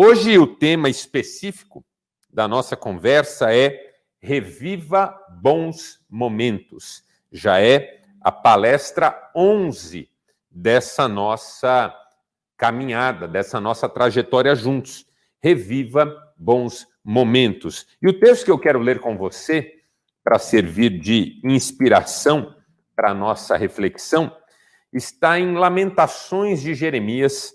Hoje o tema específico da nossa conversa é Reviva Bons Momentos. Já é a palestra 11 dessa nossa caminhada, dessa nossa trajetória juntos. Reviva Bons Momentos. E o texto que eu quero ler com você, para servir de inspiração para a nossa reflexão, está em Lamentações de Jeremias,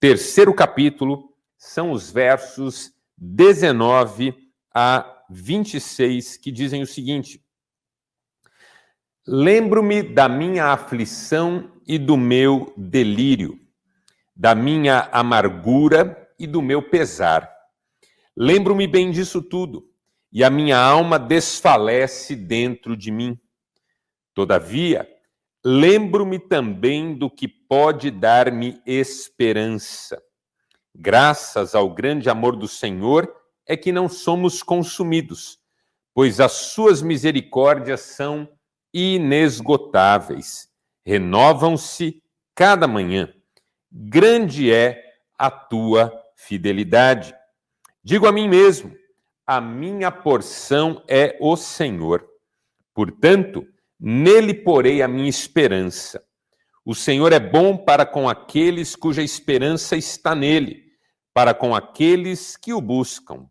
terceiro capítulo, são os versos 19 a 26, que dizem o seguinte: Lembro-me da minha aflição e do meu delírio, da minha amargura e do meu pesar. Lembro-me bem disso tudo, e a minha alma desfalece dentro de mim. Todavia, lembro-me também do que pode dar-me esperança. Graças ao grande amor do Senhor é que não somos consumidos, pois as suas misericórdias são inesgotáveis, renovam-se cada manhã. Grande é a tua fidelidade. Digo a mim mesmo: a minha porção é o Senhor. Portanto, nele porei a minha esperança. O Senhor é bom para com aqueles cuja esperança está nele, para com aqueles que o buscam.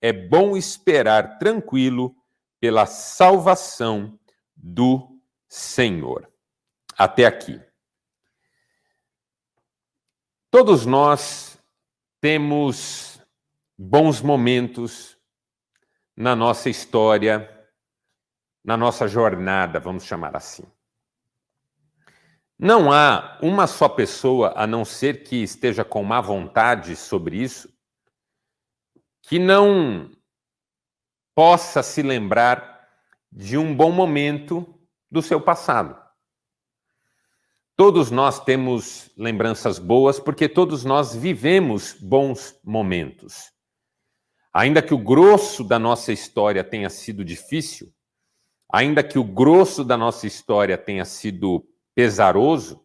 É bom esperar tranquilo pela salvação do Senhor. Até aqui. Todos nós temos bons momentos na nossa história, na nossa jornada, vamos chamar assim. Não há uma só pessoa, a não ser que esteja com má vontade sobre isso, que não possa se lembrar de um bom momento do seu passado. Todos nós temos lembranças boas porque todos nós vivemos bons momentos. Ainda que o grosso da nossa história tenha sido difícil, ainda que o grosso da nossa história tenha sido pesaroso,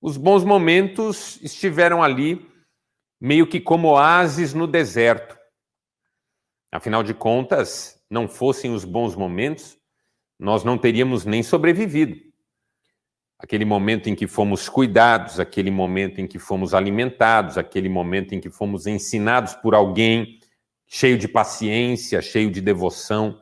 os bons momentos estiveram ali, meio que como oásis no deserto. Afinal de contas, não fossem os bons momentos, nós não teríamos nem sobrevivido. Aquele momento em que fomos cuidados, aquele momento em que fomos alimentados, aquele momento em que fomos ensinados por alguém cheio de paciência, cheio de devoção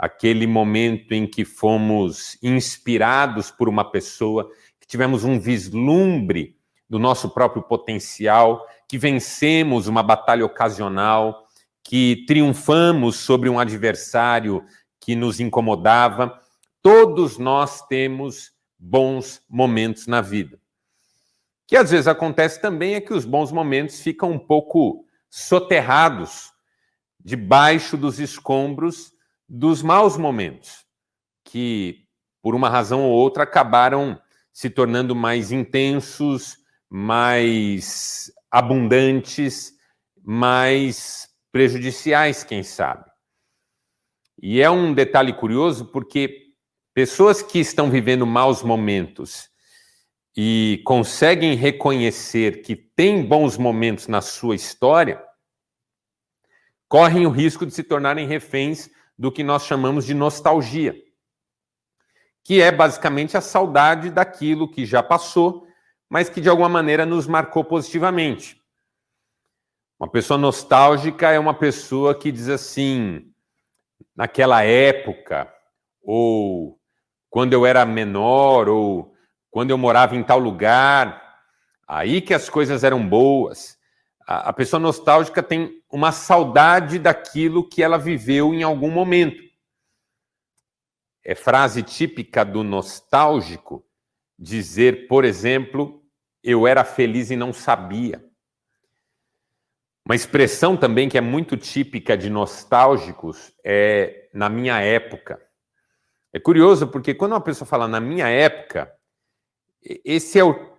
aquele momento em que fomos inspirados por uma pessoa, que tivemos um vislumbre do nosso próprio potencial, que vencemos uma batalha ocasional, que triunfamos sobre um adversário que nos incomodava. Todos nós temos bons momentos na vida. O que às vezes acontece também é que os bons momentos ficam um pouco soterrados debaixo dos escombros dos maus momentos, que por uma razão ou outra acabaram se tornando mais intensos, mais abundantes, mais prejudiciais, quem sabe. E é um detalhe curioso porque pessoas que estão vivendo maus momentos e conseguem reconhecer que tem bons momentos na sua história, correm o risco de se tornarem reféns do que nós chamamos de nostalgia, que é basicamente a saudade daquilo que já passou, mas que de alguma maneira nos marcou positivamente. Uma pessoa nostálgica é uma pessoa que diz assim, naquela época, ou quando eu era menor, ou quando eu morava em tal lugar, aí que as coisas eram boas a, pessoa nostálgica tem uma saudade daquilo que ela viveu em algum momento. É frase típica do nostálgico dizer, por exemplo, eu era feliz e não sabia. Uma expressão também que é muito típica de nostálgicos é na minha época. É curioso porque quando uma pessoa fala na minha época, esse é o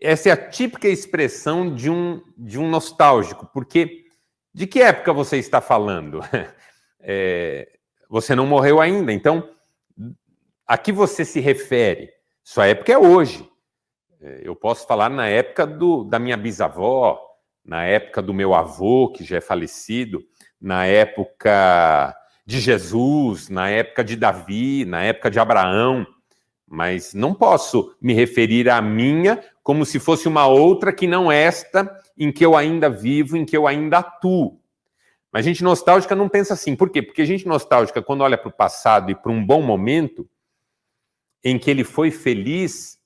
essa é a típica expressão de um, de um nostálgico, porque de que época você está falando? É, você não morreu ainda, então a que você se refere? Sua época é hoje. É, eu posso falar na época do, da minha bisavó, na época do meu avô, que já é falecido, na época de Jesus, na época de Davi, na época de Abraão, mas não posso me referir à minha como se fosse uma outra que não esta em que eu ainda vivo, em que eu ainda atuo. Mas gente nostálgica não pensa assim. Por quê? Porque gente nostálgica, quando olha para o passado e para um bom momento em que ele foi feliz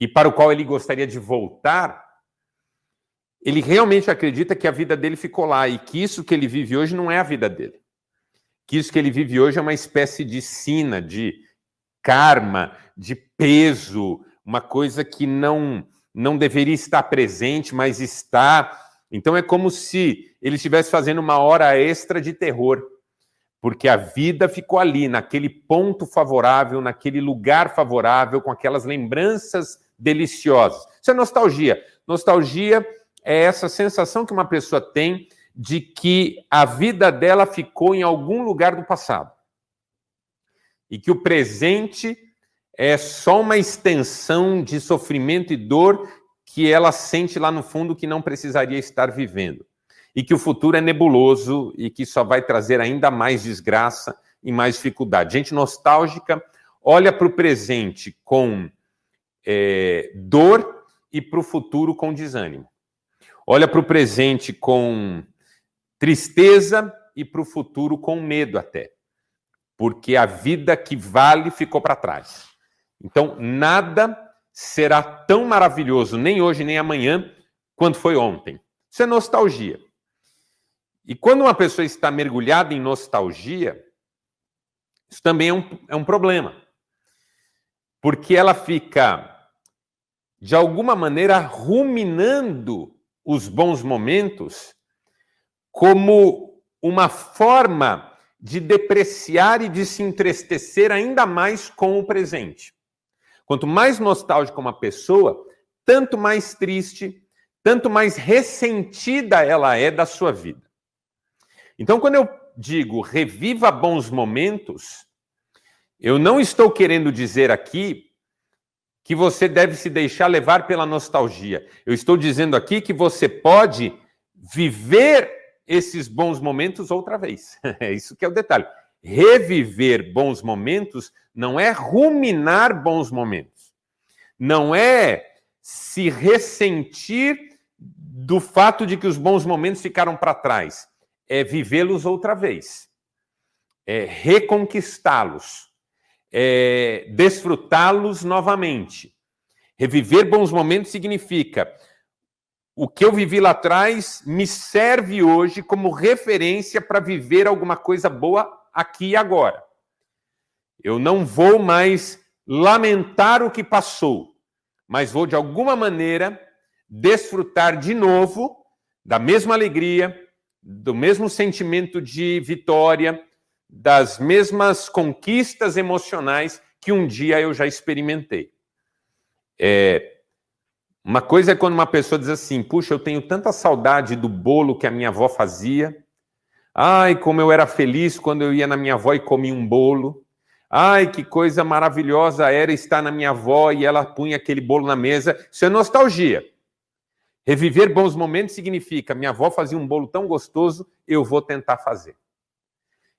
e para o qual ele gostaria de voltar, ele realmente acredita que a vida dele ficou lá e que isso que ele vive hoje não é a vida dele. Que isso que ele vive hoje é uma espécie de sina, de karma, de peso, uma coisa que não não deveria estar presente, mas está. Então é como se ele estivesse fazendo uma hora extra de terror, porque a vida ficou ali, naquele ponto favorável, naquele lugar favorável, com aquelas lembranças deliciosas. Isso é nostalgia. Nostalgia é essa sensação que uma pessoa tem de que a vida dela ficou em algum lugar do passado. E que o presente é só uma extensão de sofrimento e dor que ela sente lá no fundo que não precisaria estar vivendo. E que o futuro é nebuloso e que só vai trazer ainda mais desgraça e mais dificuldade. Gente nostálgica olha para o presente com é, dor e para o futuro com desânimo olha para o presente com tristeza e para o futuro com medo até. Porque a vida que vale ficou para trás. Então, nada será tão maravilhoso, nem hoje nem amanhã, quanto foi ontem. Isso é nostalgia. E quando uma pessoa está mergulhada em nostalgia, isso também é um, é um problema. Porque ela fica, de alguma maneira, ruminando os bons momentos como uma forma de depreciar e de se entristecer ainda mais com o presente. Quanto mais nostálgica uma pessoa, tanto mais triste, tanto mais ressentida ela é da sua vida. Então, quando eu digo reviva bons momentos, eu não estou querendo dizer aqui que você deve se deixar levar pela nostalgia. Eu estou dizendo aqui que você pode viver esses bons momentos outra vez. É isso que é o detalhe. Reviver bons momentos não é ruminar bons momentos. Não é se ressentir do fato de que os bons momentos ficaram para trás. É vivê-los outra vez. É reconquistá-los é, desfrutá-los novamente. Reviver bons momentos significa o que eu vivi lá atrás me serve hoje como referência para viver alguma coisa boa aqui e agora. Eu não vou mais lamentar o que passou, mas vou de alguma maneira desfrutar de novo da mesma alegria, do mesmo sentimento de vitória, das mesmas conquistas emocionais que um dia eu já experimentei. É, uma coisa é quando uma pessoa diz assim: puxa, eu tenho tanta saudade do bolo que a minha avó fazia. Ai, como eu era feliz quando eu ia na minha avó e comia um bolo. Ai, que coisa maravilhosa era estar na minha avó e ela punha aquele bolo na mesa. Isso é nostalgia. Reviver bons momentos significa: minha avó fazia um bolo tão gostoso, eu vou tentar fazer.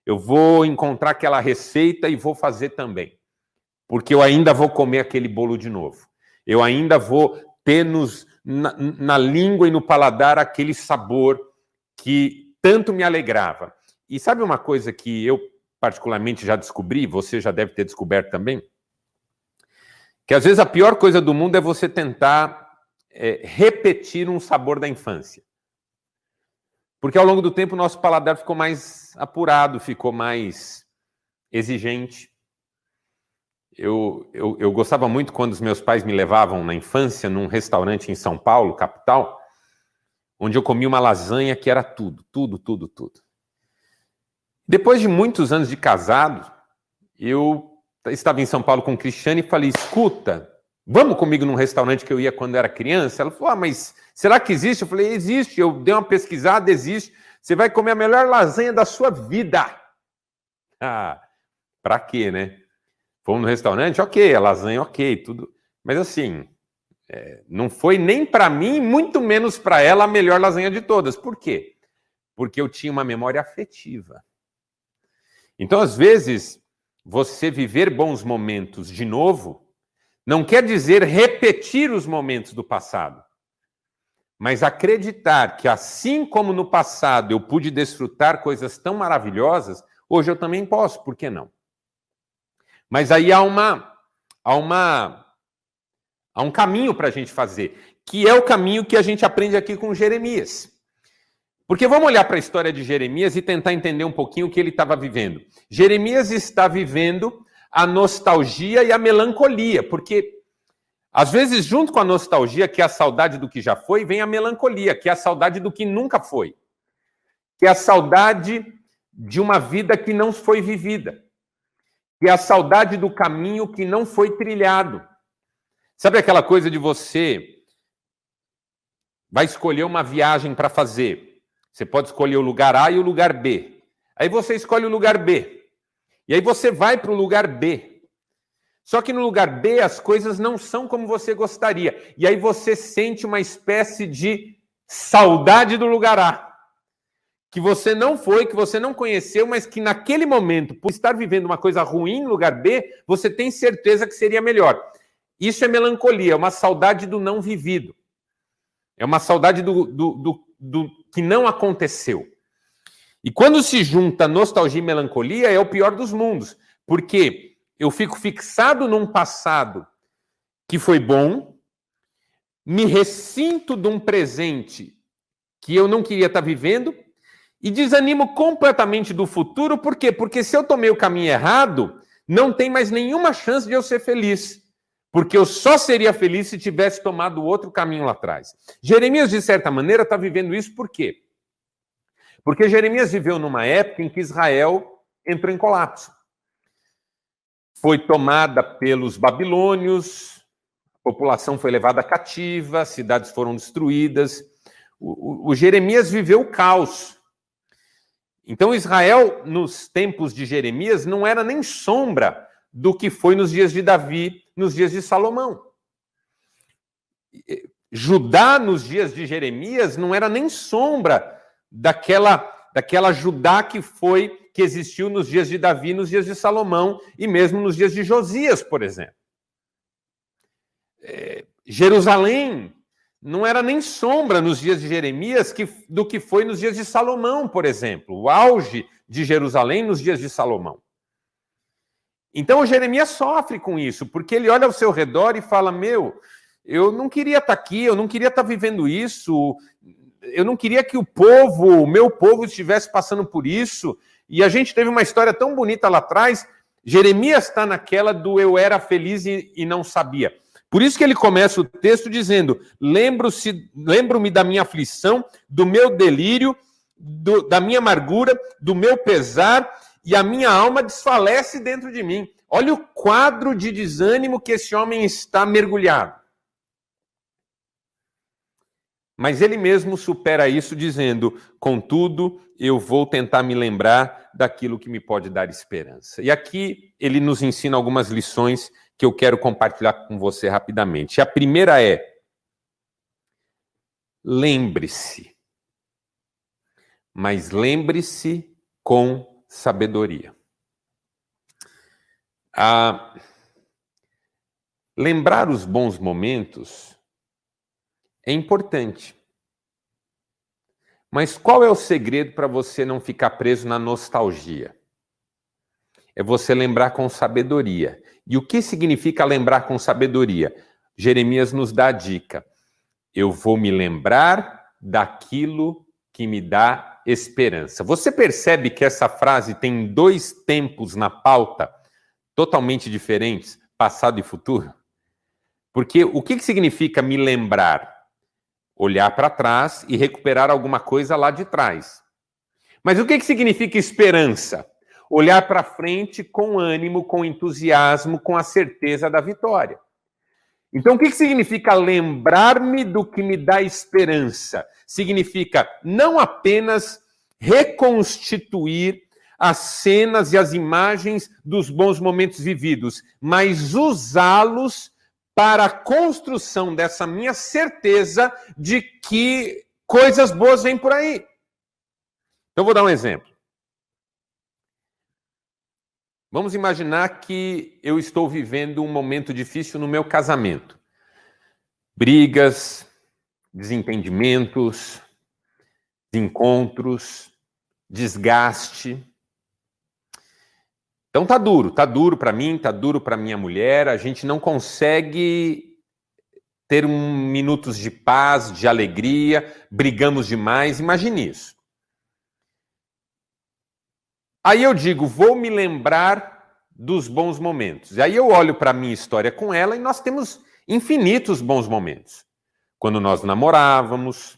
Eu vou encontrar aquela receita e vou fazer também. Porque eu ainda vou comer aquele bolo de novo. Eu ainda vou ter nos, na, na língua e no paladar aquele sabor que tanto me alegrava. E sabe uma coisa que eu particularmente já descobri, você já deve ter descoberto também? Que às vezes a pior coisa do mundo é você tentar é, repetir um sabor da infância. Porque ao longo do tempo o nosso paladar ficou mais apurado, ficou mais exigente. Eu, eu, eu, gostava muito quando os meus pais me levavam na infância num restaurante em São Paulo, capital, onde eu comia uma lasanha que era tudo, tudo, tudo, tudo. Depois de muitos anos de casado, eu estava em São Paulo com Cristiane e falei: escuta, Vamos comigo num restaurante que eu ia quando era criança? Ela falou: Ah, mas será que existe? Eu falei: Existe. Eu dei uma pesquisada, existe. Você vai comer a melhor lasanha da sua vida. Ah, pra quê, né? Fomos no restaurante? Ok, a lasanha, ok, tudo. Mas assim, É, não foi nem para mim, muito menos para ela, a melhor lasanha de todas. Por quê? Porque eu tinha uma memória afetiva. Então, às vezes, você viver bons momentos de novo não quer dizer repetir os momentos do passado, mas acreditar que, assim como no passado eu pude desfrutar coisas tão maravilhosas, hoje eu também posso, por que não? Mas aí há uma, há uma, há um caminho para a gente fazer, que é o caminho que a gente aprende aqui com Jeremias. Porque vamos olhar para a história de Jeremias e tentar entender um pouquinho o que ele estava vivendo. Jeremias está vivendo a nostalgia e a melancolia, porque às vezes, junto com a nostalgia, que é a saudade do que já foi, vem a melancolia, que é a saudade do que nunca foi, que é a saudade de uma vida que não foi vivida, é a saudade do caminho que não foi trilhado. Sabe aquela coisa de você vai escolher uma viagem para fazer? Você pode escolher o lugar A e o lugar B. Aí você escolhe o lugar B. E aí você vai para o lugar B. Só que no lugar B as coisas não são como você gostaria. E aí você sente uma espécie de saudade do lugar A. Que você não foi, que você não conheceu, mas que naquele momento, por estar vivendo uma coisa ruim no lugar B, você tem certeza que seria melhor. Isso é melancolia, é uma saudade do não vivido. É uma saudade do, do, do, do que não aconteceu. E quando se junta nostalgia e melancolia, é o pior dos mundos, porque eu fico fixado num passado que foi bom, me ressinto de um presente que eu não queria estar vivendo e desanimo completamente do futuro, por quê? Porque se eu tomei o caminho errado, não tem mais nenhuma chance de eu ser feliz porque eu só seria feliz se tivesse tomado outro caminho lá atrás. Jeremias, de certa maneira, está vivendo isso por quê? Porque Jeremias viveu numa época em que Israel entrou em colapso. Foi tomada pelos babilônios, a população foi levada cativa, cidades foram destruídas. O, o, o Jeremias viveu o caos. Então, Israel, nos tempos de Jeremias, não era nem sombra do que foi nos dias de Davi nos dias de Salomão. Judá, nos dias de Jeremias, não era nem sombra daquela, daquela Judá que foi, que existiu nos dias de Davi, nos dias de Salomão e mesmo nos dias de Josias, por exemplo. É, Jerusalém não era nem sombra nos dias de Jeremias que, do que foi nos dias de Salomão, por exemplo. O auge de Jerusalém nos dias de Salomão. Então Jeremias sofre com isso, porque ele olha ao seu redor e fala: Meu, eu não queria estar aqui, eu não queria estar vivendo isso, eu não queria que o povo, o meu povo, estivesse passando por isso. E a gente teve uma história tão bonita lá atrás. Jeremias está naquela do eu era feliz e, e não sabia. Por isso que ele começa o texto dizendo: Lembro-se, lembro-me da minha aflição, do meu delírio, do, da minha amargura, do meu pesar e a minha alma desfalece dentro de mim. Olha o quadro de desânimo que esse homem está mergulhado. Mas ele mesmo supera isso dizendo: contudo, eu vou tentar me lembrar daquilo que me pode dar esperança. E aqui ele nos ensina algumas lições que eu quero compartilhar com você rapidamente. A primeira é: lembre-se, mas lembre-se com sabedoria. Lembrar os bons momentos é importante. Mas qual é o segredo para você não ficar preso na nostalgia? É você lembrar com sabedoria. E o que significa lembrar com sabedoria? Jeremias nos dá a dica. Eu vou me lembrar daquilo que me dá esperança. Você percebe que essa frase tem dois tempos na pauta totalmente diferentes, passado e futuro? Porque o que, significa me lembrar? Olhar para trás e recuperar alguma coisa lá de trás. Mas o que, que significa esperança? Olhar para frente com ânimo, com entusiasmo, com a certeza da vitória. Então, o que, significa lembrar-me do que me dá esperança? Significa não apenas reconstituir as cenas e as imagens dos bons momentos vividos, mas usá-los para a construção dessa minha certeza de que coisas boas vêm por aí. Então, vou dar um exemplo. Vamos imaginar que eu estou vivendo um momento difícil no meu casamento. Brigas, desentendimentos, encontros, desgaste. Então tá duro, tá duro para mim, tá duro para minha mulher, a gente não consegue ter um minutos de paz, de alegria, brigamos demais, imagine isso. Aí eu digo, vou me lembrar dos bons momentos. E aí eu olho para a minha história com ela e nós temos infinitos bons momentos. Quando nós namorávamos,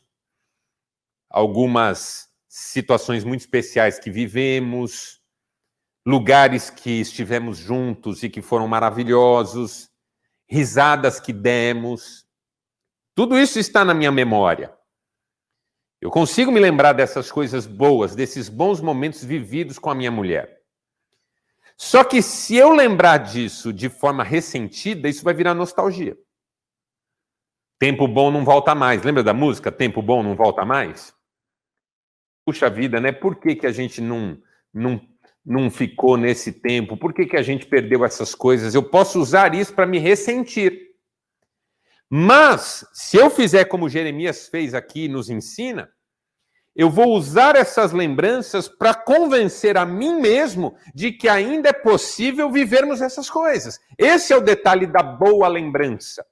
algumas situações muito especiais que vivemos, lugares que estivemos juntos e que foram maravilhosos, risadas que demos. Tudo isso está na minha memória. Eu consigo me lembrar dessas coisas boas, desses bons momentos vividos com a minha mulher. Só que se eu lembrar disso de forma ressentida, isso vai virar nostalgia. Tempo bom não volta mais. Lembra da música Tempo bom não volta mais? Puxa vida, né? Por que, que a gente não, não, não ficou nesse tempo? Por que, que a gente perdeu essas coisas? Eu posso usar isso para me ressentir. Mas, se eu fizer como Jeremias fez aqui e nos ensina, eu vou usar essas lembranças para convencer a mim mesmo de que ainda é possível vivermos essas coisas. Esse é o detalhe da boa lembrança.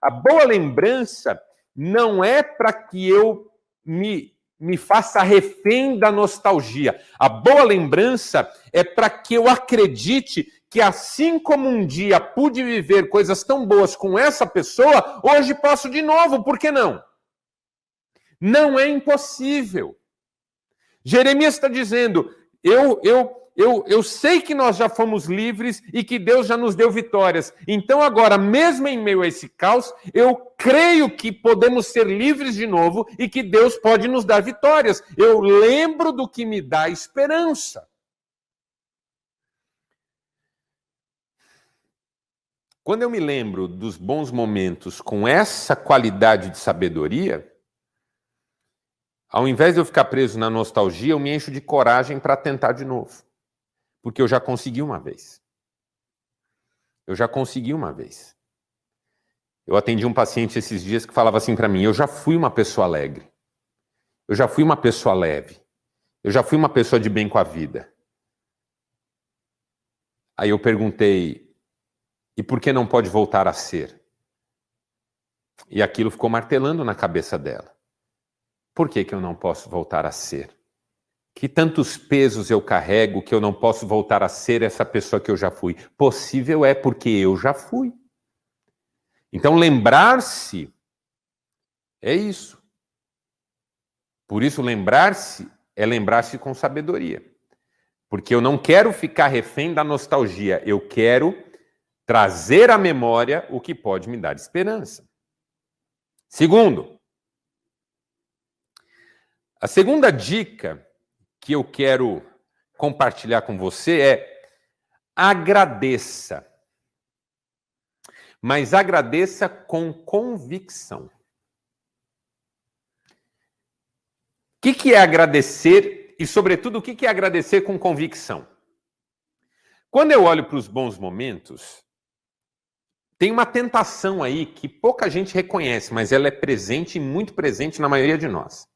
A boa lembrança não é para que eu me, me faça refém da nostalgia. A boa lembrança é para que eu acredite que assim como um dia pude viver coisas tão boas com essa pessoa, hoje posso de novo, por que não? Não é impossível. Jeremias está dizendo: eu, eu, eu, eu sei que nós já fomos livres e que Deus já nos deu vitórias. Então, agora, mesmo em meio a esse caos, eu creio que podemos ser livres de novo e que Deus pode nos dar vitórias. Eu lembro do que me dá esperança. Quando eu me lembro dos bons momentos com essa qualidade de sabedoria, ao invés de eu ficar preso na nostalgia, eu me encho de coragem para tentar de novo. Porque eu já consegui uma vez. Eu já consegui uma vez. Eu atendi um paciente esses dias que falava assim para mim: eu já fui uma pessoa alegre. Eu já fui uma pessoa leve. Eu já fui uma pessoa de bem com a vida. Aí eu perguntei: e por que não pode voltar a ser? E aquilo ficou martelando na cabeça dela. Por que, que eu não posso voltar a ser? Que tantos pesos eu carrego que eu não posso voltar a ser essa pessoa que eu já fui? Possível é porque eu já fui. Então, lembrar-se é isso. Por isso, lembrar-se é lembrar-se com sabedoria. Porque eu não quero ficar refém da nostalgia, eu quero trazer à memória o que pode me dar esperança. Segundo, a segunda dica que eu quero compartilhar com você é agradeça. Mas agradeça com convicção. O que, que é agradecer e, sobretudo, o que, que é agradecer com convicção? Quando eu olho para os bons momentos, tem uma tentação aí que pouca gente reconhece, mas ela é presente e muito presente na maioria de nós.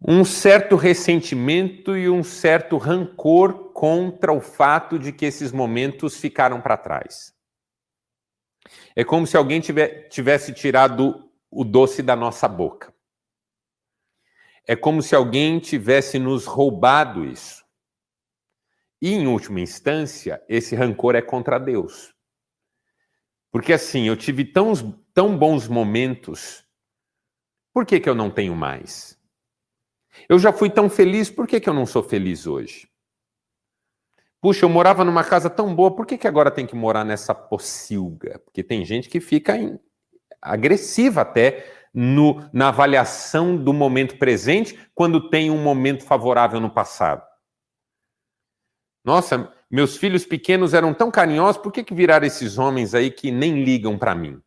Um certo ressentimento e um certo rancor contra o fato de que esses momentos ficaram para trás. É como se alguém tivesse tirado o doce da nossa boca. É como se alguém tivesse nos roubado isso. E, em última instância, esse rancor é contra Deus. Porque assim, eu tive tão, tão bons momentos, por que, que eu não tenho mais? Eu já fui tão feliz, por que, que eu não sou feliz hoje? Puxa, eu morava numa casa tão boa, por que, que agora tem que morar nessa pocilga? Porque tem gente que fica em, agressiva até no, na avaliação do momento presente, quando tem um momento favorável no passado. Nossa, meus filhos pequenos eram tão carinhosos, por que, que viraram esses homens aí que nem ligam para mim?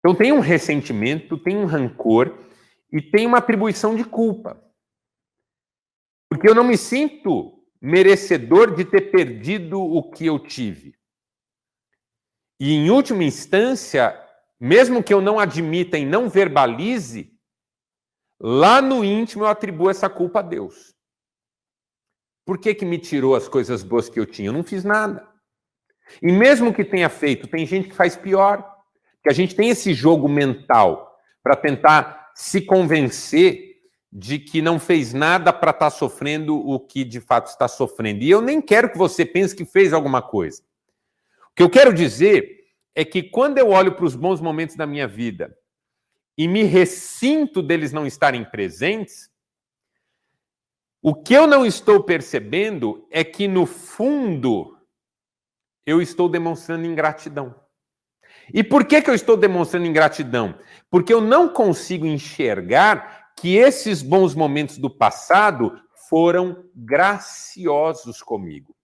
Então tem um ressentimento, tem um rancor e tem uma atribuição de culpa. Porque eu não me sinto merecedor de ter perdido o que eu tive. E em última instância, mesmo que eu não admita e não verbalize, lá no íntimo eu atribuo essa culpa a Deus. Por que, que me tirou as coisas boas que eu tinha? Eu não fiz nada. E mesmo que tenha feito, tem gente que faz pior. Que a gente tem esse jogo mental para tentar se convencer de que não fez nada para estar tá sofrendo o que de fato está sofrendo. E eu nem quero que você pense que fez alguma coisa. O que eu quero dizer é que quando eu olho para os bons momentos da minha vida e me ressinto deles não estarem presentes, o que eu não estou percebendo é que, no fundo, eu estou demonstrando ingratidão. E por que, que eu estou demonstrando ingratidão? Porque eu não consigo enxergar que esses bons momentos do passado foram graciosos comigo.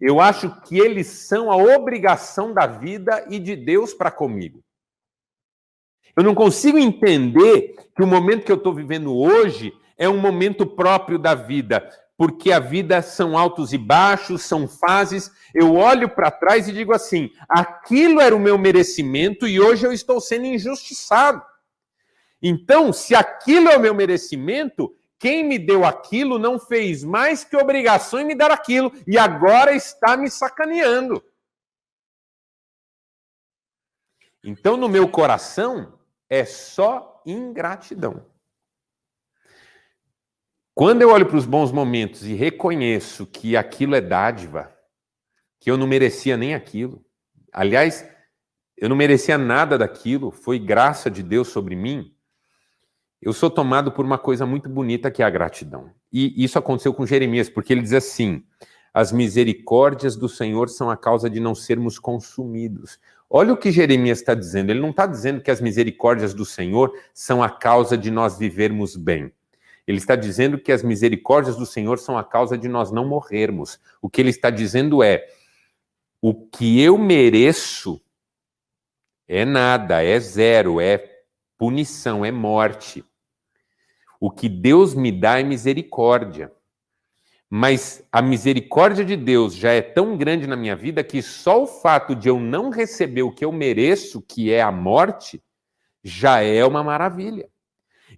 Eu acho que eles são a obrigação da vida e de Deus para comigo. Eu não consigo entender que o momento que eu estou vivendo hoje é um momento próprio da vida, porque a vida são altos e baixos, são fases. Eu olho para trás e digo assim: aquilo era o meu merecimento e hoje eu estou sendo injustiçado. Então, se aquilo é o meu merecimento, quem me deu aquilo não fez mais que obrigação em me dar aquilo e agora está me sacaneando. Então, no meu coração, é só ingratidão. Quando eu olho para os bons momentos e reconheço que aquilo é dádiva, que eu não merecia nem aquilo, aliás, eu não merecia nada daquilo, foi graça de Deus sobre mim eu sou tomado por uma coisa muito bonita que é a gratidão. E isso aconteceu com Jeremias, porque ele diz assim: as misericórdias do Senhor são a causa de não sermos consumidos. Olha o que Jeremias está dizendo. Ele não está dizendo que as misericórdias do Senhor são a causa de nós vivermos bem. Ele está dizendo que as misericórdias do Senhor são a causa de nós não morrermos. O que ele está dizendo é: o que eu mereço é nada, é zero, é punição, é morte. O que Deus me dá é misericórdia. Mas a misericórdia de Deus já é tão grande na minha vida que só o fato de eu não receber o que eu mereço, que é a morte, já é uma maravilha.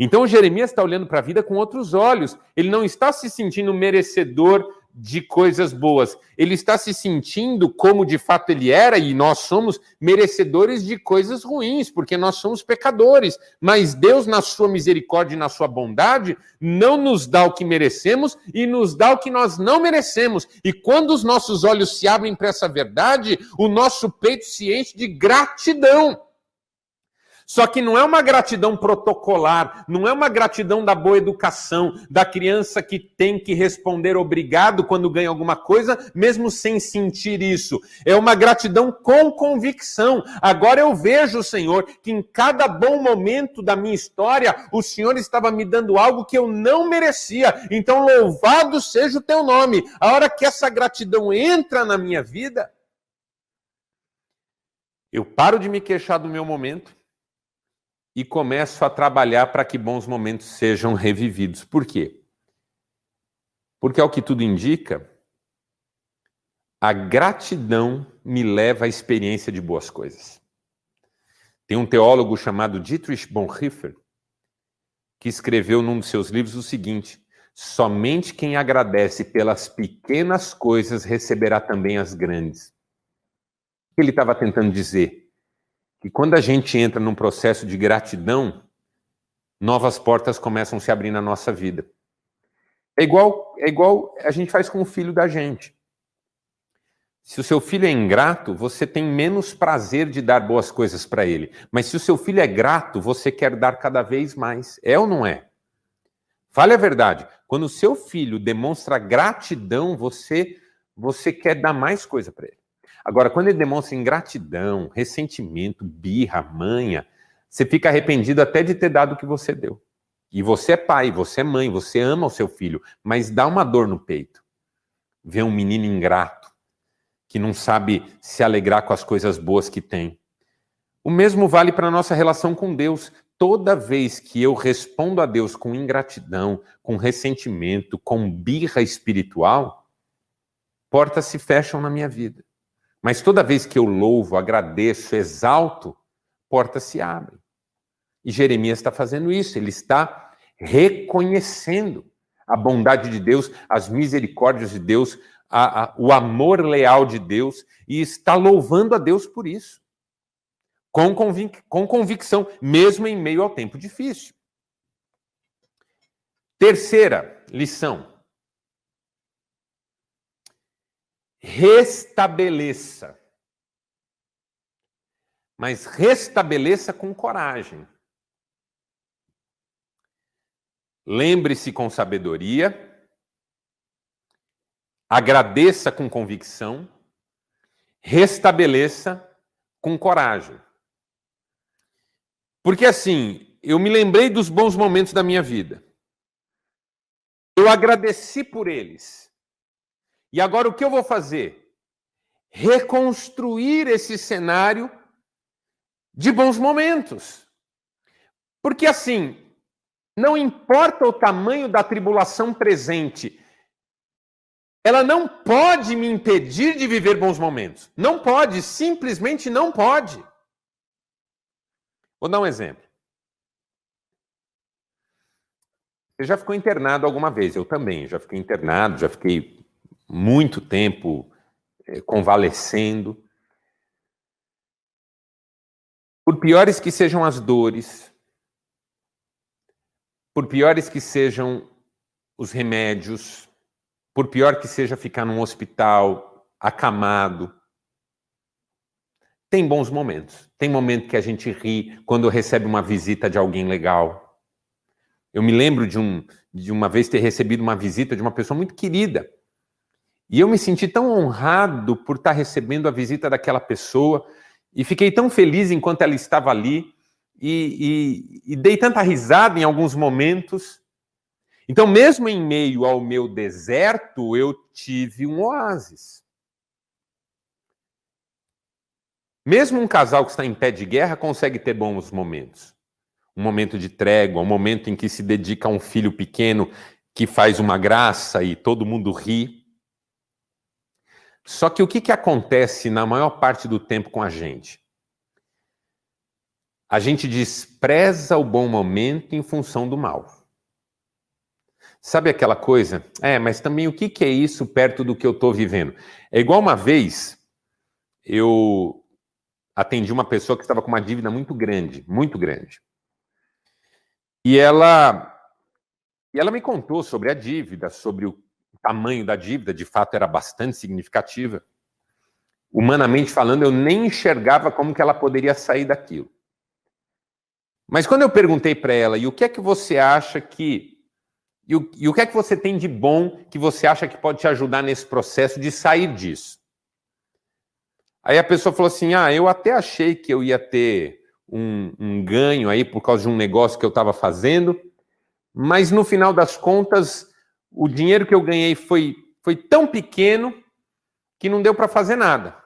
Então Jeremias está olhando para a vida com outros olhos. Ele não está se sentindo merecedor de coisas boas. Ele está se sentindo como de fato ele era, e nós somos merecedores de coisas ruins, porque nós somos pecadores. Mas Deus, na sua misericórdia e na sua bondade, não nos dá o que merecemos e nos dá o que nós não merecemos. E quando os nossos olhos se abrem para essa verdade, o nosso peito se enche de gratidão. Só que não é uma gratidão protocolar, não é uma gratidão da boa educação, da criança que tem que responder obrigado quando ganha alguma coisa, mesmo sem sentir isso. É uma gratidão com convicção. Agora eu vejo, Senhor, que em cada bom momento da minha história, o Senhor estava me dando algo que eu não merecia. Então, louvado seja o teu nome. A hora que essa gratidão entra na minha vida, eu paro de me queixar do meu momento e começo a trabalhar para que bons momentos sejam revividos. Por quê? Porque, ao que tudo indica, a gratidão me leva à experiência de boas coisas. Tem um teólogo chamado Dietrich Bonhoeffer que escreveu num dos seus livros o seguinte: somente quem agradece pelas pequenas coisas receberá também as grandes. O que ele estava tentando dizer? Que quando a gente entra num processo de gratidão, novas portas começam a se abrir na nossa vida. É igual, é igual a gente faz com o filho da gente. Se o seu filho é ingrato, você tem menos prazer de dar boas coisas para ele. Mas se o seu filho é grato, você quer dar cada vez mais. É ou não é? Fale a verdade. Quando o seu filho demonstra gratidão, você você quer dar mais coisa para ele. Agora, quando ele demonstra ingratidão, ressentimento, birra, manha, você fica arrependido até de ter dado o que você deu. E você é pai, você é mãe, você ama o seu filho, mas dá uma dor no peito. ver um menino ingrato, que não sabe se alegrar com as coisas boas que tem. O mesmo vale para a nossa relação com Deus. Toda vez que eu respondo a Deus com ingratidão, com ressentimento, com birra espiritual, portas se fecham na minha vida. Mas toda vez que eu louvo, agradeço, exalto, portas se abrem. E Jeremias está fazendo isso, ele está reconhecendo a bondade de Deus, as misericórdias de Deus, a, a, o amor leal de Deus, e está louvando a Deus por isso. Com, convic com convicção, mesmo em meio ao tempo difícil. Terceira lição. Restabeleça. Mas restabeleça com coragem. Lembre-se com sabedoria, agradeça com convicção, restabeleça com coragem. Porque assim, eu me lembrei dos bons momentos da minha vida. Eu agradeci por eles. E agora o que eu vou fazer? Reconstruir esse cenário de bons momentos. Porque assim, não importa o tamanho da tribulação presente, ela não pode me impedir de viver bons momentos. Não pode, simplesmente não pode. Vou dar um exemplo. Você já ficou internado alguma vez? Eu também, já fiquei internado, já fiquei muito tempo é, convalescendo. Por piores que sejam as dores, por piores que sejam os remédios, por pior que seja ficar num hospital acamado, tem bons momentos. Tem momento que a gente ri quando recebe uma visita de alguém legal. Eu me lembro de, um, de uma vez ter recebido uma visita de uma pessoa muito querida. E eu me senti tão honrado por estar recebendo a visita daquela pessoa e fiquei tão feliz enquanto ela estava ali e, e, e dei tanta risada em alguns momentos. Então, mesmo em meio ao meu deserto, eu tive um oásis. Mesmo um casal que está em pé de guerra consegue ter bons momentos. Um momento de trégua, um momento em que se dedica a um filho pequeno que faz uma graça e todo mundo ri. Só que o que, que acontece na maior parte do tempo com a gente? a gente despreza o bom momento em função do mal. Sabe aquela coisa? É, mas também o que, que é isso perto do que eu estou vivendo? É igual uma vez eu atendi uma pessoa que estava com uma dívida muito grande, muito grande. E ela, e ela me contou sobre a dívida, sobre o tamanho da dívida, de fato era bastante significativa. Humanamente falando, eu nem enxergava como que ela poderia sair daquilo. Mas quando eu perguntei para ela, e o que é que você acha que. E o, e o que é que você tem de bom que você acha que pode te ajudar nesse processo de sair disso? Aí a pessoa falou assim: ah, eu até achei que eu ia ter um, um ganho aí por causa de um negócio que eu estava fazendo, mas no final das contas, o dinheiro que eu ganhei foi, foi tão pequeno que não deu para fazer nada.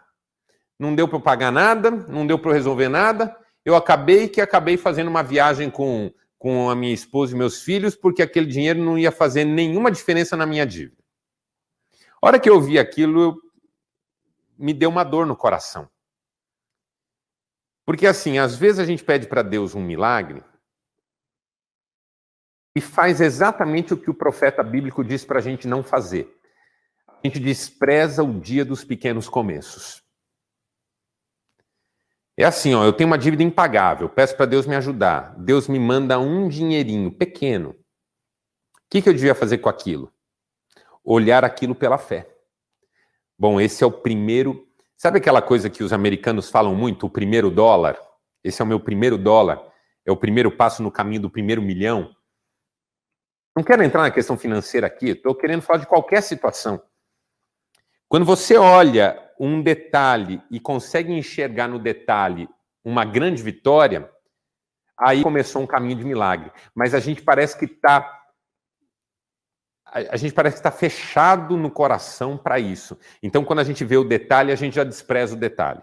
Não deu para pagar nada, não deu para resolver nada eu acabei que acabei fazendo uma viagem com, com a minha esposa e meus filhos, porque aquele dinheiro não ia fazer nenhuma diferença na minha dívida. A hora que eu vi aquilo, me deu uma dor no coração. Porque assim, às vezes a gente pede para Deus um milagre e faz exatamente o que o profeta bíblico diz para a gente não fazer. A gente despreza o dia dos pequenos começos. É assim, ó, eu tenho uma dívida impagável, peço para Deus me ajudar. Deus me manda um dinheirinho pequeno. O que, que eu devia fazer com aquilo? Olhar aquilo pela fé. Bom, esse é o primeiro. Sabe aquela coisa que os americanos falam muito, o primeiro dólar? Esse é o meu primeiro dólar. É o primeiro passo no caminho do primeiro milhão. Não quero entrar na questão financeira aqui, estou querendo falar de qualquer situação. Quando você olha um detalhe e consegue enxergar no detalhe uma grande vitória, aí começou um caminho de milagre. Mas a gente parece que está. a gente parece que está fechado no coração para isso. Então, quando a gente vê o detalhe, a gente já despreza o detalhe.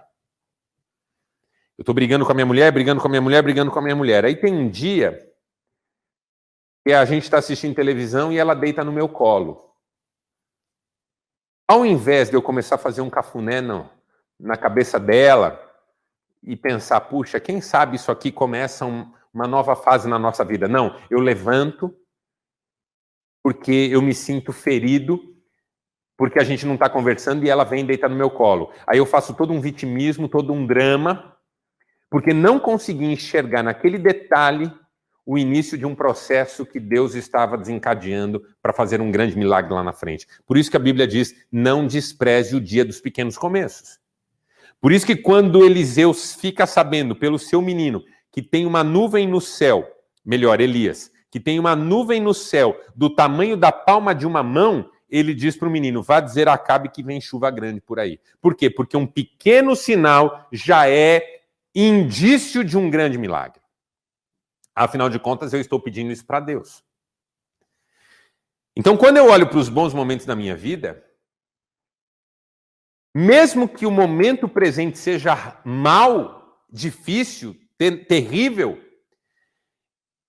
Eu estou brigando com a minha mulher, brigando com a minha mulher, brigando com a minha mulher. Aí tem um dia que a gente está assistindo televisão e ela deita no meu colo. Ao invés de eu começar a fazer um cafuné na cabeça dela e pensar, puxa, quem sabe isso aqui começa um, uma nova fase na nossa vida. Não, eu levanto porque eu me sinto ferido, porque a gente não está conversando e ela vem deitar no meu colo. Aí eu faço todo um vitimismo, todo um drama, porque não consegui enxergar naquele detalhe o início de um processo que Deus estava desencadeando para fazer um grande milagre lá na frente. Por isso que a Bíblia diz: não despreze o dia dos pequenos começos. Por isso que quando Eliseu fica sabendo pelo seu menino que tem uma nuvem no céu, melhor, Elias, que tem uma nuvem no céu do tamanho da palma de uma mão, ele diz para o menino: vá dizer a Acabe que vem chuva grande por aí. Por quê? Porque um pequeno sinal já é indício de um grande milagre. Afinal de contas, eu estou pedindo isso para Deus. Então, quando eu olho para os bons momentos da minha vida, mesmo que o momento presente seja mal, difícil, ter, terrível,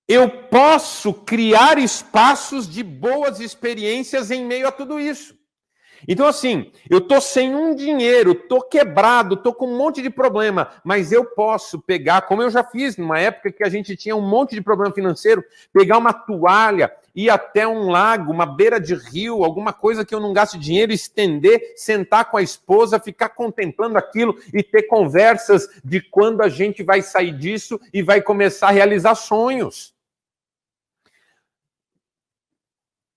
eu posso criar espaços de boas experiências em meio a tudo isso. Então, assim, eu tô sem um dinheiro, tô quebrado, tô com um monte de problema, mas eu posso pegar, como eu já fiz numa época que a gente tinha um monte de problema financeiro, pegar uma toalha, ir até um lago, uma beira de rio, alguma coisa que eu não gaste dinheiro, estender, sentar com a esposa, ficar contemplando aquilo e ter conversas de quando a gente vai sair disso e vai começar a realizar sonhos.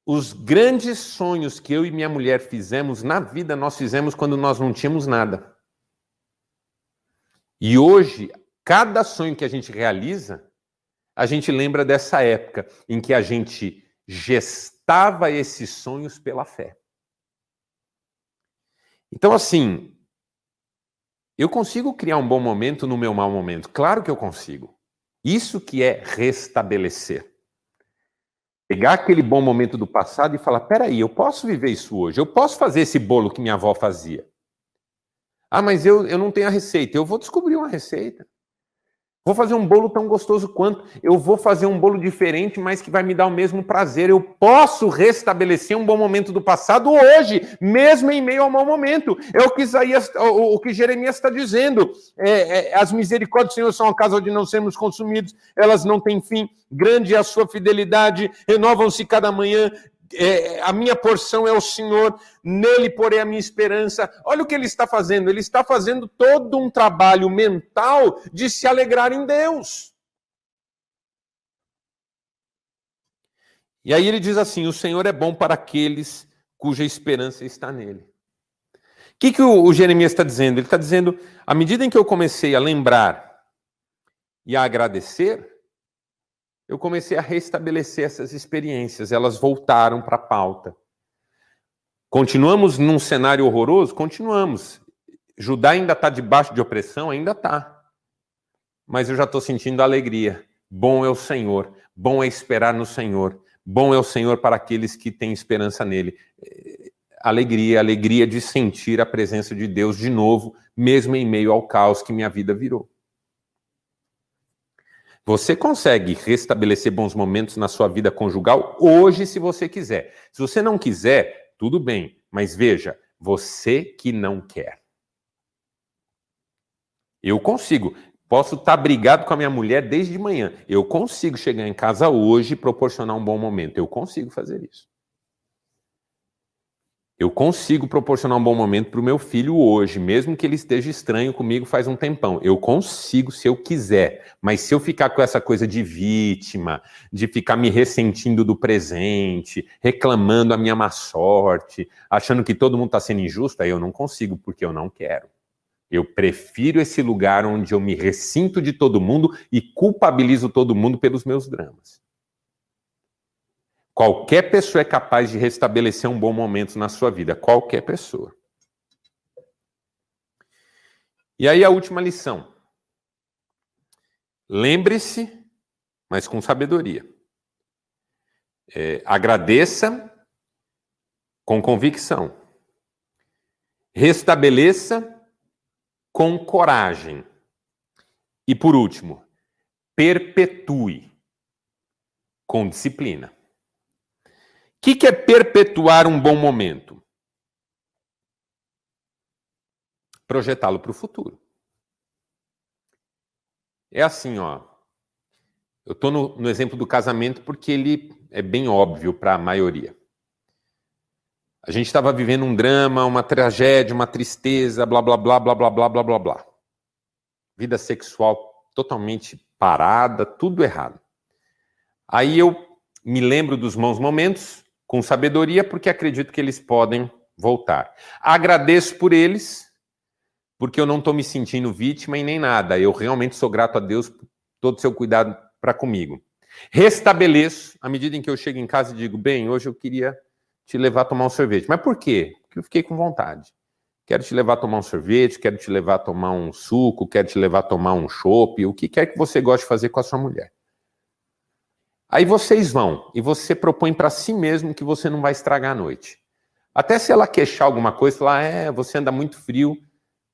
Os grandes sonhos que eu e minha mulher fizemos na vida, nós fizemos quando nós não tínhamos nada. E hoje, cada sonho que a gente realiza, a gente lembra dessa época em que a gente gestava esses sonhos pela fé. Então, assim, eu consigo criar um bom momento no meu mau momento. Claro que eu consigo. Isso que é restabelecer. Pegar aquele bom momento do passado e falar: peraí, eu posso viver isso hoje, eu posso fazer esse bolo que minha avó fazia. Ah, mas eu, eu não tenho a receita. Eu vou descobrir uma receita. Vou fazer um bolo tão gostoso quanto. Eu vou fazer um bolo diferente, mas que vai me dar o mesmo prazer. Eu posso restabelecer um bom momento do passado hoje, mesmo em meio ao mau momento. É o que Isaías, o, que Jeremias está dizendo. É, é, as misericórdias do Senhor são a casa onde não sermos consumidos. Elas não têm fim. Grande é a sua fidelidade. Renovam-se cada manhã é, a minha porção é o Senhor, nele porém a minha esperança. Olha o que ele está fazendo, ele está fazendo todo um trabalho mental de se alegrar em Deus. E aí ele diz assim: o Senhor é bom para aqueles cuja esperança está nele. O que, que o, o Jeremias está dizendo? Ele está dizendo: à medida em que eu comecei a lembrar e a agradecer, eu comecei a restabelecer essas experiências, elas voltaram para a pauta. Continuamos num cenário horroroso? Continuamos. Judá ainda está debaixo de opressão? Ainda está. Mas eu já estou sentindo alegria. Bom é o Senhor, bom é esperar no Senhor, bom é o Senhor para aqueles que têm esperança nele. Alegria, alegria de sentir a presença de Deus de novo, mesmo em meio ao caos que minha vida virou. Você consegue restabelecer bons momentos na sua vida conjugal hoje, se você quiser. Se você não quiser, tudo bem, mas veja, você que não quer. Eu consigo. Posso estar brigado com a minha mulher desde de manhã. Eu consigo chegar em casa hoje e proporcionar um bom momento. Eu consigo fazer isso. Eu consigo proporcionar um bom momento para o meu filho hoje, mesmo que ele esteja estranho comigo faz um tempão. Eu consigo se eu quiser. Mas se eu ficar com essa coisa de vítima, de ficar me ressentindo do presente, reclamando a minha má sorte, achando que todo mundo está sendo injusto, aí eu não consigo, porque eu não quero. Eu prefiro esse lugar onde eu me ressinto de todo mundo e culpabilizo todo mundo pelos meus dramas. Qualquer pessoa é capaz de restabelecer um bom momento na sua vida. Qualquer pessoa. E aí a última lição. Lembre-se, mas com sabedoria. É, agradeça, com convicção. Restabeleça com coragem. E por último, perpetue com disciplina. Que, que é perpetuar um bom momento? Projetá-lo para o futuro. É assim, ó. Eu estou no, no exemplo do casamento porque ele é bem óbvio para a maioria. A gente estava vivendo um drama, uma tragédia, uma tristeza, blá blá blá blá blá blá blá blá blá. Vida sexual totalmente parada, tudo errado. Aí eu me lembro dos bons momentos com sabedoria, porque acredito que eles podem voltar. Agradeço por eles, porque eu não estou me sentindo vítima e nem nada. Eu realmente sou grato a Deus por todo o seu cuidado para comigo. Restabeleço, à medida em que eu chego em casa e digo, bem, hoje eu queria te levar a tomar um sorvete. Mas por quê? Porque eu fiquei com vontade. Quero te levar a tomar um sorvete, quero te levar a tomar um suco, quero te levar a tomar um chopp, o que quer que você goste de fazer com a sua mulher. Aí vocês vão e você propõe para si mesmo que você não vai estragar a noite. Até se ela queixar alguma coisa, falar, é, você anda muito frio.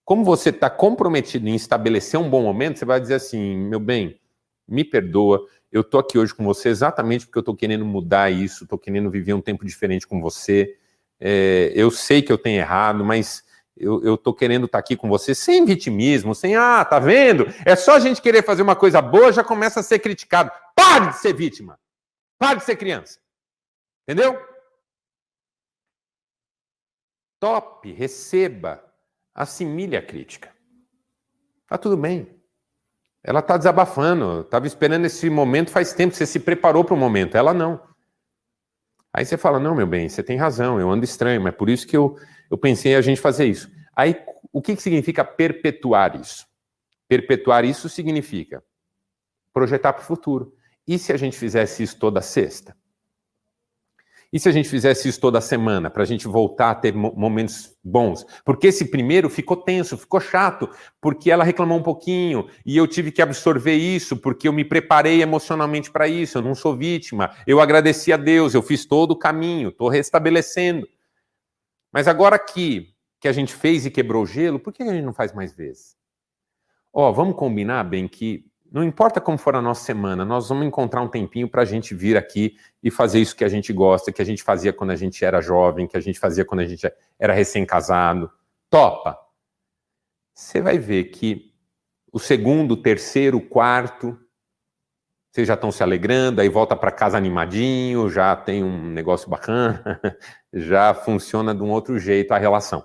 Como você está comprometido em estabelecer um bom momento, você vai dizer assim, meu bem, me perdoa, eu estou aqui hoje com você exatamente porque eu estou querendo mudar isso, estou querendo viver um tempo diferente com você. É, eu sei que eu tenho errado, mas eu estou querendo estar tá aqui com você sem vitimismo, sem, ah, tá vendo? É só a gente querer fazer uma coisa boa, já começa a ser criticado. Pare de ser vítima. Pare de ser criança. Entendeu? Top, receba, assimile a crítica. Tá tudo bem. Ela está desabafando, estava esperando esse momento faz tempo, você se preparou para o momento, ela não. Aí você fala: Não, meu bem, você tem razão, eu ando estranho, mas por isso que eu, eu pensei a gente fazer isso. Aí o que, que significa perpetuar isso? Perpetuar isso significa projetar para o futuro. E se a gente fizesse isso toda sexta? E se a gente fizesse isso toda semana, para a gente voltar a ter momentos bons? Porque esse primeiro ficou tenso, ficou chato, porque ela reclamou um pouquinho e eu tive que absorver isso, porque eu me preparei emocionalmente para isso, eu não sou vítima, eu agradeci a Deus, eu fiz todo o caminho, estou restabelecendo. Mas agora que, que a gente fez e quebrou o gelo, por que a gente não faz mais vezes? Ó, oh, vamos combinar bem que não importa como for a nossa semana, nós vamos encontrar um tempinho para a gente vir aqui e fazer isso que a gente gosta, que a gente fazia quando a gente era jovem, que a gente fazia quando a gente era recém-casado. Topa! Você vai ver que o segundo, terceiro, quarto, vocês já estão se alegrando, aí volta para casa animadinho, já tem um negócio bacana, já funciona de um outro jeito a relação.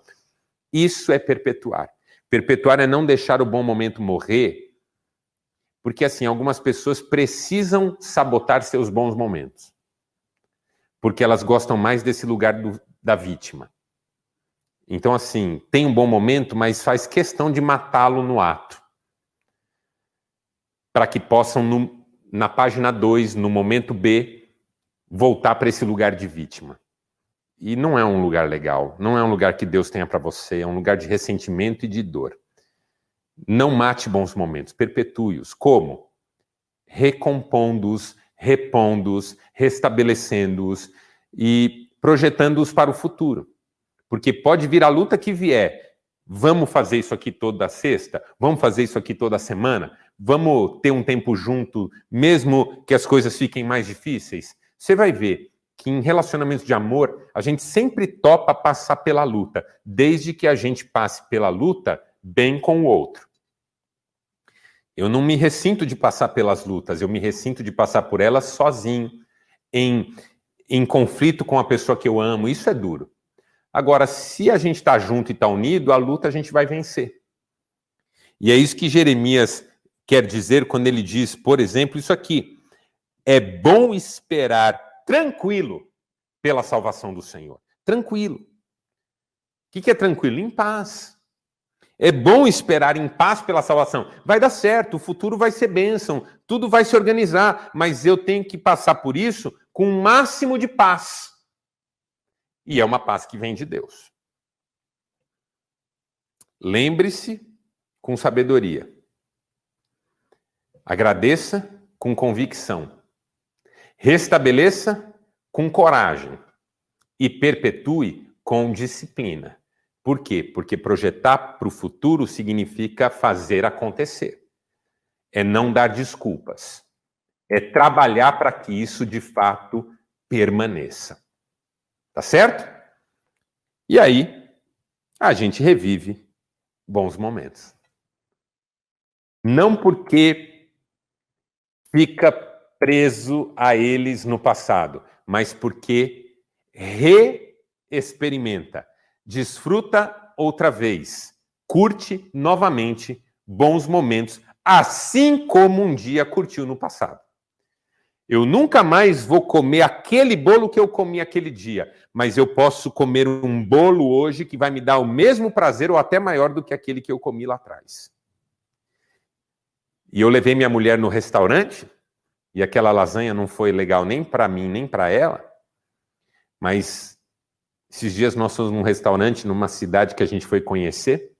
Isso é perpetuar. Perpetuar é não deixar o bom momento morrer porque, assim, algumas pessoas precisam sabotar seus bons momentos. Porque elas gostam mais desse lugar do, da vítima. Então, assim, tem um bom momento, mas faz questão de matá-lo no ato. Para que possam, no, na página 2, no momento B, voltar para esse lugar de vítima. E não é um lugar legal, não é um lugar que Deus tenha para você, é um lugar de ressentimento e de dor. Não mate bons momentos, perpetue-os. Como? Recompondo-os, repondo-os, restabelecendo-os e projetando-os para o futuro. Porque pode vir a luta que vier. Vamos fazer isso aqui toda sexta? Vamos fazer isso aqui toda semana? Vamos ter um tempo junto, mesmo que as coisas fiquem mais difíceis? Você vai ver que em relacionamentos de amor, a gente sempre topa passar pela luta, desde que a gente passe pela luta bem com o outro. Eu não me ressinto de passar pelas lutas, eu me ressinto de passar por elas sozinho, em, em conflito com a pessoa que eu amo. Isso é duro. Agora, se a gente está junto e está unido, a luta a gente vai vencer. E é isso que Jeremias quer dizer quando ele diz, por exemplo, isso aqui: é bom esperar tranquilo pela salvação do Senhor. Tranquilo. O que é tranquilo? Em paz. É bom esperar em paz pela salvação. Vai dar certo, o futuro vai ser bênção, tudo vai se organizar, mas eu tenho que passar por isso com o máximo de paz. E é uma paz que vem de Deus. Lembre-se com sabedoria. Agradeça com convicção. Restabeleça com coragem. e perpetue com disciplina. Por quê? Porque projetar para o futuro significa fazer acontecer. É não dar desculpas. É trabalhar para que isso de fato permaneça. Tá certo? E aí, a gente revive bons momentos. Não porque fica preso a eles no passado, mas porque reexperimenta desfruta outra vez, curte novamente bons momentos, assim como um dia curtiu no passado. Eu nunca mais vou comer aquele bolo que eu comi aquele dia, mas eu posso comer um bolo hoje que vai me dar o mesmo prazer ou até maior do que aquele que eu comi lá atrás. E eu levei minha mulher no restaurante e aquela lasanha não foi legal nem para mim nem para ela, mas esses dias nós fomos num restaurante numa cidade que a gente foi conhecer.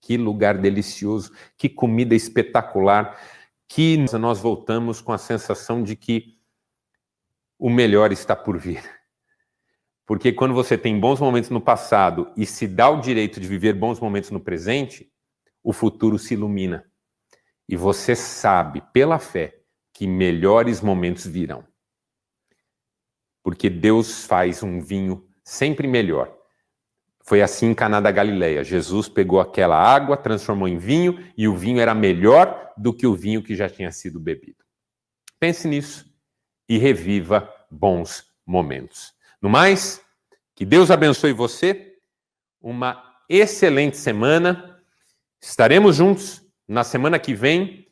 Que lugar delicioso, que comida espetacular, que nós voltamos com a sensação de que o melhor está por vir. Porque quando você tem bons momentos no passado e se dá o direito de viver bons momentos no presente, o futuro se ilumina. E você sabe, pela fé, que melhores momentos virão. Porque Deus faz um vinho sempre melhor. Foi assim em Caná da Galileia. Jesus pegou aquela água, transformou em vinho e o vinho era melhor do que o vinho que já tinha sido bebido. Pense nisso e reviva bons momentos. No mais, que Deus abençoe você. Uma excelente semana. Estaremos juntos na semana que vem,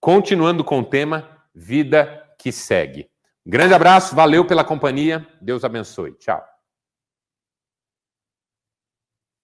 continuando com o tema Vida que segue. Grande abraço, valeu pela companhia. Deus abençoe. Tchau.